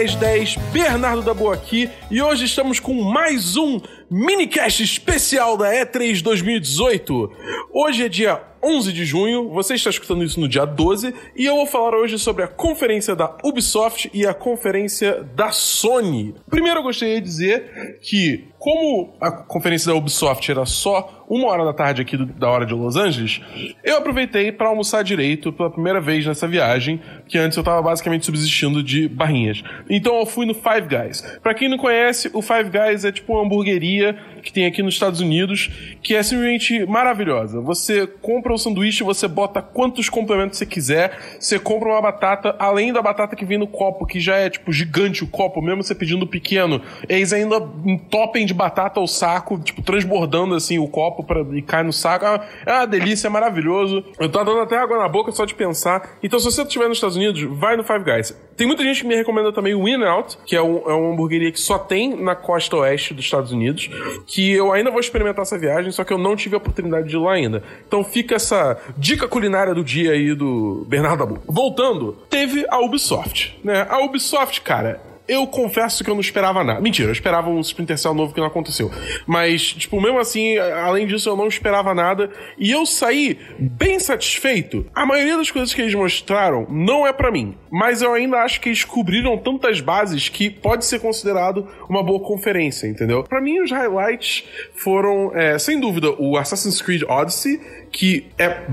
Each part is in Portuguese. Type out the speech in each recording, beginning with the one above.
Ricardo do 1010, Bernardo da Boa aqui, e hoje estamos com mais um minicast especial da E3 2018. Hoje é dia 11 de junho, você está escutando isso no dia 12, e eu vou falar hoje sobre a conferência da Ubisoft e a conferência da Sony. Primeiro eu gostaria de dizer que, como a conferência da Ubisoft era só uma hora da tarde aqui do, da hora de Los Angeles, eu aproveitei para almoçar direito pela primeira vez nessa viagem, que antes eu estava basicamente subsistindo de barrinhas. Então eu fui no Five Guys. Para quem não conhece, o Five Guys é tipo uma hamburgueria que tem aqui nos Estados Unidos, que é simplesmente maravilhosa. Você compra o sanduíche, você bota quantos complementos você quiser, você compra uma batata, além da batata que vem no copo, que já é tipo gigante o copo, mesmo você pedindo pequeno, eles ainda entopem de batata ao saco, tipo transbordando assim o copo pra, e cai no saco. É uma delícia, é maravilhoso. Eu tô dando até água na boca só de pensar. Então, se você estiver nos Estados Unidos, vai no Five Guys. Tem muita gente que me recomenda também o In Out, que é, um, é uma hamburgueria que só tem na costa oeste dos Estados Unidos, que eu ainda vou experimentar essa viagem, só que eu não tive a oportunidade de ir lá ainda. Então fica essa dica culinária do dia aí do Bernardo Abu. Voltando, teve a Ubisoft, né? A Ubisoft, cara, eu confesso que eu não esperava nada. Mentira, eu esperava um Splinter Cell novo que não aconteceu. Mas, tipo, mesmo assim, além disso, eu não esperava nada. E eu saí bem satisfeito. A maioria das coisas que eles mostraram não é para mim. Mas eu ainda acho que eles cobriram tantas bases que pode ser considerado uma boa conferência, entendeu? Para mim, os highlights foram, é, sem dúvida, o Assassin's Creed Odyssey que é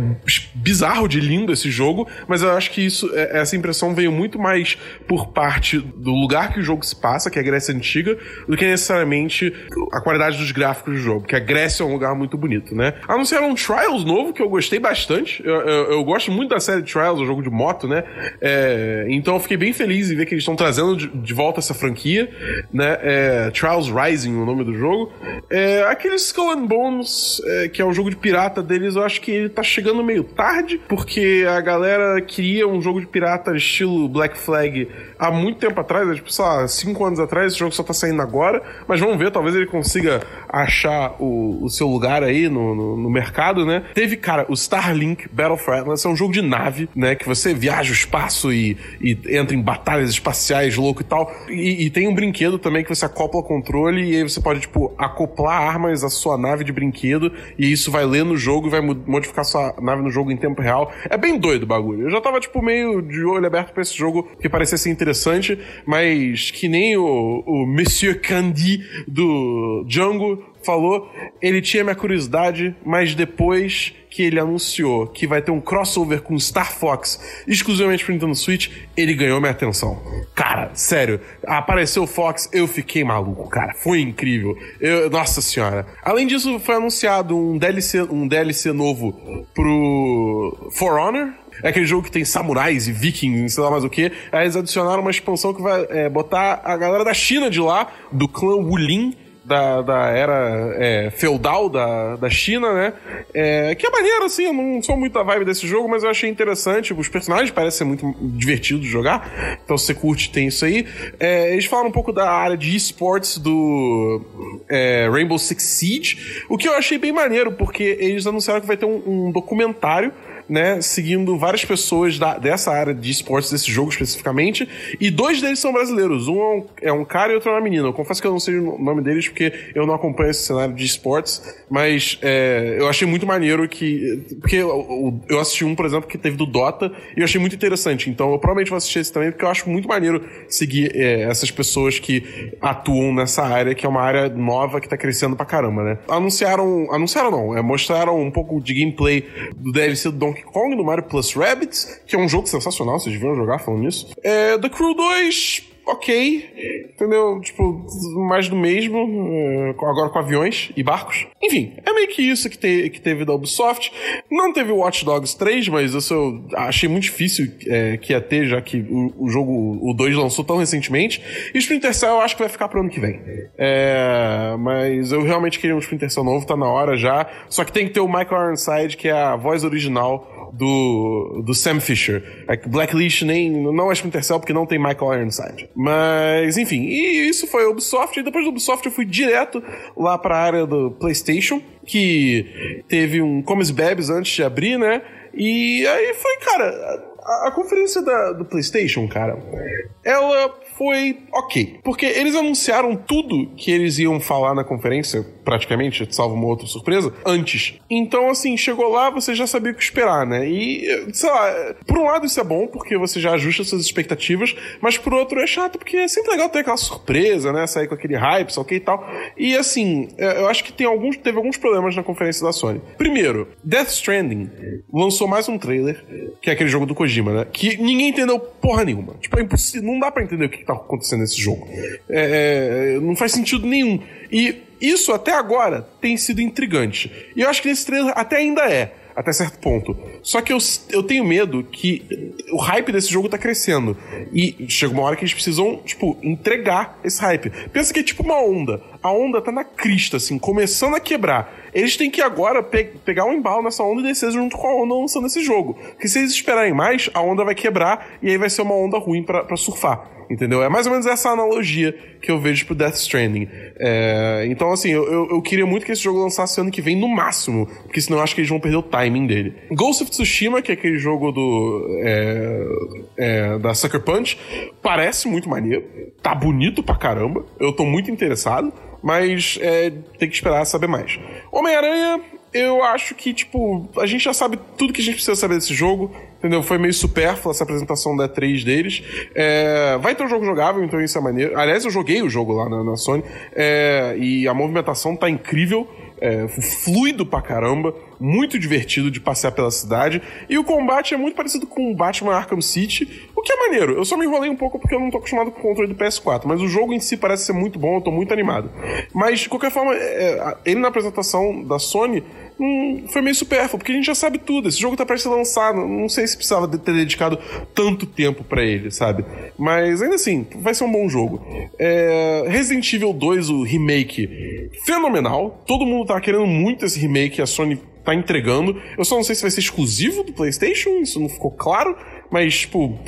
bizarro de lindo esse jogo, mas eu acho que isso, é, essa impressão veio muito mais por parte do lugar que o jogo se passa, que é a Grécia Antiga, do que necessariamente a qualidade dos gráficos do jogo, que a Grécia é um lugar muito bonito, né? Anunciaram um Trials novo, que eu gostei bastante. Eu, eu, eu gosto muito da série Trials, o jogo de moto, né? É, então eu fiquei bem feliz em ver que eles estão trazendo de, de, volta essa franquia, né? É, Trials Rising, o nome do jogo. É, aquele Skull and Bones, é, que é um jogo de pirata deles, eu acho que ele tá chegando meio tarde, porque a galera queria um jogo de pirata estilo Black Flag há muito tempo atrás, tipo, sei lá, cinco anos atrás, esse jogo só tá saindo agora, mas vamos ver, talvez ele consiga achar o, o seu lugar aí no, no, no, mercado, né? Teve, cara, o Starlink Battle for Atlas, é um jogo de nave, né? Que você viaja o espaço e, e entra em batalhas espaciais louco e tal. E, e, tem um brinquedo também que você acopla controle e aí você pode, tipo, acoplar armas à sua nave de brinquedo e isso vai ler no jogo e vai modificar sua nave no jogo em tempo real. É bem doido o bagulho. Eu já tava, tipo, meio de olho aberto pra esse jogo que parecia ser mas que nem o, o Monsieur Candy do Django falou, ele tinha minha curiosidade, mas depois que ele anunciou que vai ter um crossover com Star Fox exclusivamente pro Nintendo Switch, ele ganhou minha atenção. Cara, sério, apareceu o Fox, eu fiquei maluco, cara. Foi incrível. Eu, nossa senhora. Além disso, foi anunciado um DLC, um DLC novo pro For Honor, é aquele jogo que tem samurais e vikings, sei lá mais o que. Aí eles adicionaram uma expansão que vai é, botar a galera da China de lá, do clã Wulin, da, da era é, feudal da, da China, né? É, que é maneiro, assim, eu não sou muito a vibe desse jogo, mas eu achei interessante. Os personagens parecem ser muito divertidos de jogar, então se você curte, tem isso aí. É, eles falam um pouco da área de esportes do é, Rainbow Six Siege, o que eu achei bem maneiro, porque eles anunciaram que vai ter um, um documentário né, seguindo várias pessoas da, dessa área de esportes, desse jogo especificamente, e dois deles são brasileiros. Um é um, é um cara e outro é uma menina. Eu confesso que eu não sei o nome deles porque eu não acompanho esse cenário de esportes, mas é, eu achei muito maneiro que. Porque eu, eu, assisti um, por exemplo, que teve do Dota, e eu achei muito interessante. Então eu provavelmente vou assistir esse também, porque eu acho muito maneiro seguir é, essas pessoas que atuam nessa área, que é uma área nova que tá crescendo pra caramba, né? Anunciaram. Anunciaram não, é, mostraram um pouco de gameplay do DLC do Donkey Donkey Kong no Mario Plus Rabbids, que é um jogo sensacional, vocês deviam jogar falando nisso. É, The Crew 2, ok, entendeu? Tipo, mais do mesmo, é, agora com aviões e barcos. Enfim, é meio que isso que, te, que teve da Ubisoft. Não teve Watch Dogs 3, mas isso eu achei muito difícil é, que ia ter, já que o, o, jogo, o 2 lançou tão recentemente. E Splinter Cell eu acho que vai ficar pro ano que vem. É, mas eu realmente queria um Splinter Cell novo, tá na hora já. Só que tem que ter o Michael Ironside, que é a voz original do, do Sam Fisher. É Blacklist nem, não é Splinter porque não tem Michael Ironside. Mas, enfim, e isso foi a Ubisoft. E depois do Ubisoft eu fui direto lá pra área do PlayStation, que teve um Comes Bebes antes de abrir, né? E aí foi, cara, a, conferência da, do PlayStation, cara, ela foi ok. Porque eles anunciaram tudo que eles iam falar na conferência, praticamente, salvo uma outra surpresa, antes. Então, assim, chegou lá, você já sabia o que esperar, né? E, sei lá, por um lado isso é bom, porque você já ajusta suas expectativas, mas por outro é chato, porque é sempre legal ter aquela surpresa, né? Sair com aquele hype, só ok e tal. E, assim, é, eu acho que tem alguns, teve alguns problemas na conferência da Sony. Primeiro, Death Stranding lançou mais um trailer, que é aquele jogo do Kojima, né? Que ninguém entendeu porra nenhuma. Tipo, é impossível, não dá para entender o que tá acontecendo nesse jogo. É, é, não faz sentido nenhum. E isso até agora tem sido intrigante. E eu acho que nesse trailer até ainda é até certo ponto. Só que eu, eu tenho medo que o hype desse jogo tá crescendo. E chega uma hora que eles precisam, tipo, entregar esse hype. Pensa que é tipo uma onda. A onda tá na crista, assim, começando a quebrar. Eles têm que agora pe pegar um embalo nessa onda e descer junto com a onda lançando esse jogo. Porque se eles esperarem mais, a onda vai quebrar e aí vai ser uma onda ruim para surfar. Entendeu? É mais ou menos essa analogia que eu vejo pro Death Stranding. É, então, assim, eu, eu, queria muito que esse jogo lançasse ano que vem no máximo, porque senão eu acho que eles vão perder o timing dele. Ghost of Tsushima, que é aquele jogo do. É, é, da Sucker Punch, parece muito maneiro. Tá bonito pra caramba. Eu tô muito interessado, mas é, tem que esperar saber mais. Homem-Aranha, eu acho que, tipo, a gente já sabe tudo que a gente precisa saber desse jogo, entendeu? Foi meio supérflua essa apresentação da 3 deles. É, vai ter um jogo jogável, então isso é maneiro. Aliás, eu joguei o jogo lá na, na Sony, é, e a movimentação tá incrível. É, fluido pra caramba, muito divertido de passear pela cidade. E o combate é muito parecido com o Batman Arkham City, o que é maneiro. Eu só me enrolei um pouco porque eu não tô acostumado com o controle do PS4, mas o jogo em si parece ser muito bom, eu tô muito animado. Mas, de qualquer forma, é, ele na apresentação da Sony hum, foi meio supérfluo, porque a gente já sabe tudo. Esse jogo tá prestes a lançar, não sei se precisava ter dedicado tanto tempo para ele, sabe? Mas ainda assim, vai ser um bom jogo. É, Resident Evil 2, o remake, fenomenal. Todo mundo tá querendo muito esse remake, a Sony tá entregando. Eu só não sei se vai ser exclusivo do PlayStation, isso não ficou claro. Mas, tipo,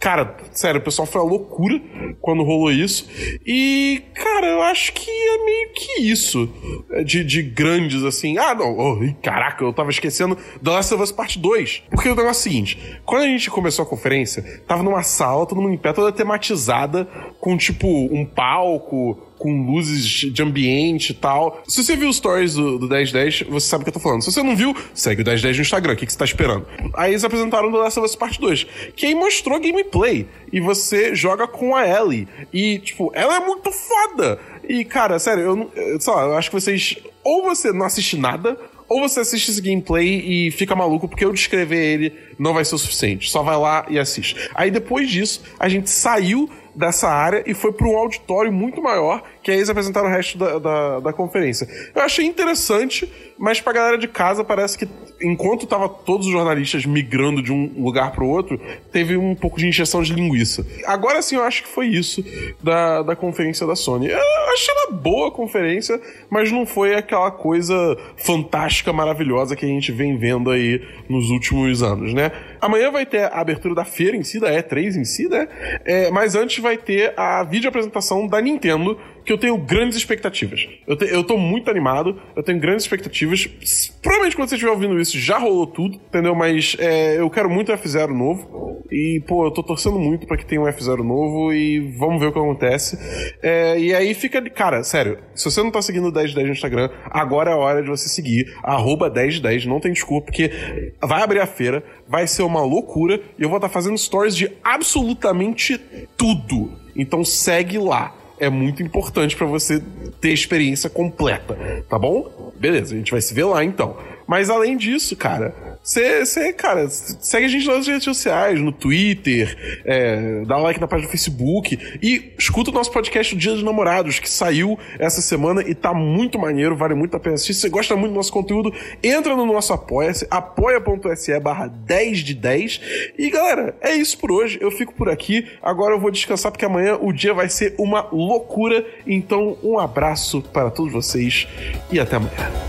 cara, sério, o pessoal foi a loucura quando rolou isso. E, cara, eu acho que é meio que isso. É, de, de grandes, assim. Ah, não, oh, caraca, eu tava esquecendo The Last of Us Part 2. Porque o negócio é o seguinte: quando a gente começou a conferência, tava numa sala, todo mundo em pé, toda tematizada, com, tipo, um palco com luzes de ambiente e tal. Se você viu os stories do, do 1010, você sabe o que eu tô falando. Se você não viu, segue o 1010 no Instagram. O que, que você tá esperando? Aí eles apresentaram The Last of Us Part 2, que aí mostrou gameplay. E você joga com a Ellie. E, tipo, ela é muito foda. E, cara, sério, eu, eu, sei lá, eu acho que vocês. Ou você não assiste nada, ou você assiste esse gameplay e fica maluco porque eu descrever ele não vai ser o suficiente. Só vai lá e assiste. Aí depois disso, a gente saiu dessa área e foi para um auditório muito maior, que aí eles apresentaram o resto da, da, da conferência. Eu achei interessante, mas pra galera de casa parece que enquanto tava todos os jornalistas migrando de um lugar para o outro, teve um pouco de injeção de linguiça. Agora sim, eu acho que foi isso da, da conferência da Sony. Eu achei ela boa conferência, mas não foi aquela coisa fantástica, maravilhosa que a gente vem vendo aí nos últimos anos, né? there Amanhã vai ter a abertura da feira em si, da E3 em si, né? É, mas antes vai ter a vídeo apresentação da Nintendo, que eu tenho grandes expectativas. Eu, te, eu tô muito animado, eu tenho grandes expectativas. Provavelmente quando você estiver ouvindo isso já rolou tudo, entendeu? Mas é, eu quero muito F0 novo. E, pô, eu tô torcendo muito para que tenha um F0 novo e vamos ver o que acontece. É, e aí fica. Cara, sério, se você não tá seguindo o 1010 no Instagram, agora é a hora de você seguir. Arroba 1010, não tem desculpa, porque vai abrir a feira, vai ser uma loucura e eu vou estar tá fazendo stories de absolutamente tudo. Então segue lá é muito importante para você ter a experiência completa, tá bom? Beleza, a gente vai se ver lá então. Mas além disso, cara, você, cara, segue a gente nas redes sociais, no Twitter, é, dá like na página do Facebook e escuta o nosso podcast Dia dos Namorados, que saiu essa semana e tá muito maneiro, vale muito a pena assistir. Se você gosta muito do nosso conteúdo, entra no nosso apoia-se, apoia.se barra 10 de 10. E galera, é isso por hoje. Eu fico por aqui. Agora eu vou descansar porque amanhã o dia vai ser uma loucura. Então, um abraço para todos vocês e até amanhã.